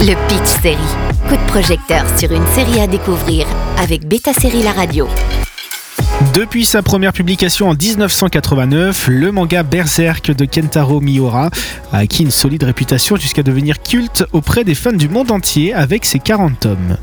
Le Pitch Série. Coup de projecteur sur une série à découvrir avec Beta Série La Radio. Depuis sa première publication en 1989, le manga Berserk de Kentaro Miura a acquis une solide réputation jusqu'à devenir culte auprès des fans du monde entier avec ses 40 tomes.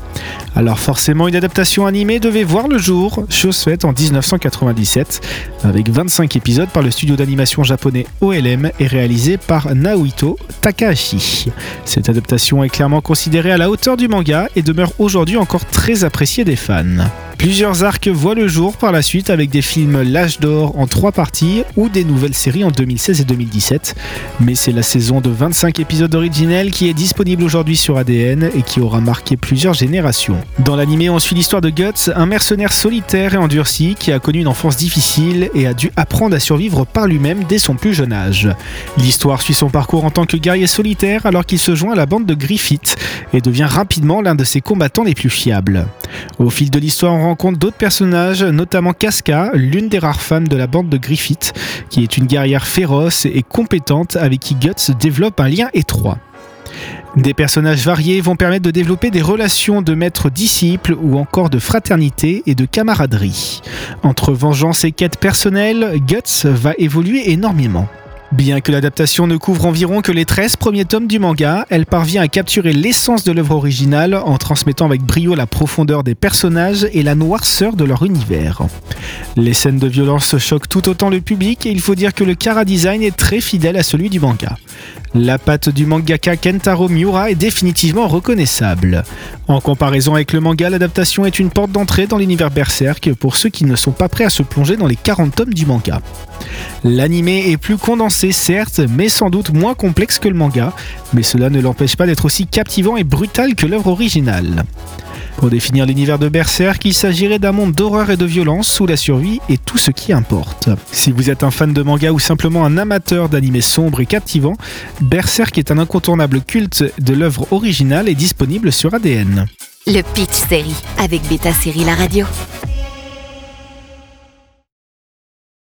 Alors forcément, une adaptation animée devait voir le jour, chose faite en 1997, avec 25 épisodes par le studio d'animation japonais OLM et réalisé par Naohito Takahashi. Cette adaptation est clairement considérée à la hauteur du manga et demeure aujourd'hui encore très appréciée des fans. Plusieurs arcs voient le jour par la suite avec des films L'âge d'or en trois parties ou des nouvelles séries en 2016 et 2017. Mais c'est la saison de 25 épisodes originels qui est disponible aujourd'hui sur ADN et qui aura marqué plusieurs générations. Dans l'animé, on suit l'histoire de Guts, un mercenaire solitaire et endurci qui a connu une enfance difficile et a dû apprendre à survivre par lui-même dès son plus jeune âge. L'histoire suit son parcours en tant que guerrier solitaire alors qu'il se joint à la bande de Griffith et devient rapidement l'un de ses combattants les plus fiables. Au fil de l'histoire, on rencontre d'autres personnages, notamment Casca, l'une des rares femmes de la bande de Griffith, qui est une guerrière féroce et compétente avec qui Guts développe un lien étroit. Des personnages variés vont permettre de développer des relations de maître-disciple ou encore de fraternité et de camaraderie. Entre vengeance et quête personnelle, Guts va évoluer énormément. Bien que l'adaptation ne couvre environ que les 13 premiers tomes du manga, elle parvient à capturer l'essence de l'œuvre originale en transmettant avec brio la profondeur des personnages et la noirceur de leur univers. Les scènes de violence choquent tout autant le public et il faut dire que le Kara design est très fidèle à celui du manga. La patte du mangaka Kentaro Miura est définitivement reconnaissable. En comparaison avec le manga, l'adaptation est une porte d'entrée dans l'univers Berserk pour ceux qui ne sont pas prêts à se plonger dans les 40 tomes du manga. L'animé est plus condensé certes, mais sans doute moins complexe que le manga, mais cela ne l'empêche pas d'être aussi captivant et brutal que l'œuvre originale. Pour définir l'univers de Berserk, il s'agirait d'un monde d'horreur et de violence où la survie est tout ce qui importe. Si vous êtes un fan de manga ou simplement un amateur d'animé sombre et captivant, Berserk est un incontournable culte de l'œuvre originale et disponible sur ADN. Le Pitch Série avec Beta Série La Radio.